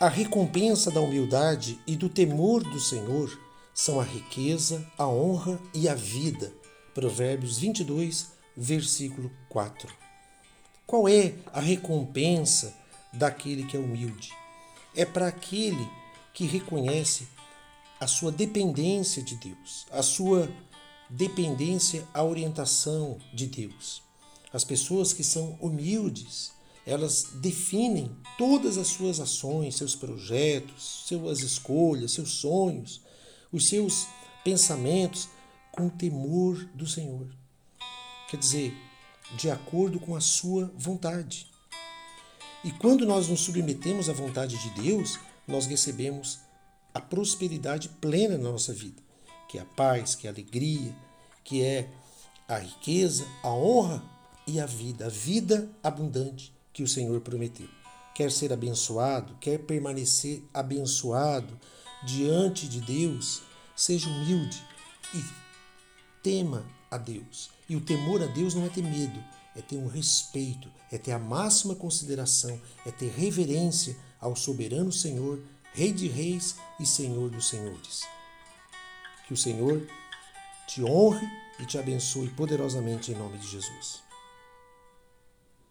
A recompensa da humildade e do temor do Senhor são a riqueza, a honra e a vida. Provérbios 22, versículo 4. Qual é a recompensa daquele que é humilde? É para aquele que reconhece a sua dependência de Deus, a sua dependência à orientação de Deus. As pessoas que são humildes, elas definem todas as suas ações, seus projetos, suas escolhas, seus sonhos, os seus pensamentos com temor do Senhor. Quer dizer, de acordo com a sua vontade. E quando nós nos submetemos à vontade de Deus, nós recebemos a prosperidade plena na nossa vida, que é a paz, que é a alegria, que é a riqueza, a honra e a vida, a vida abundante que o Senhor prometeu. Quer ser abençoado, quer permanecer abençoado diante de Deus, seja humilde e tema a Deus. E o temor a Deus não é ter medo, é ter um respeito, é ter a máxima consideração, é ter reverência ao soberano Senhor, Rei de Reis e Senhor dos Senhores. Que o Senhor te honre e te abençoe poderosamente em nome de Jesus.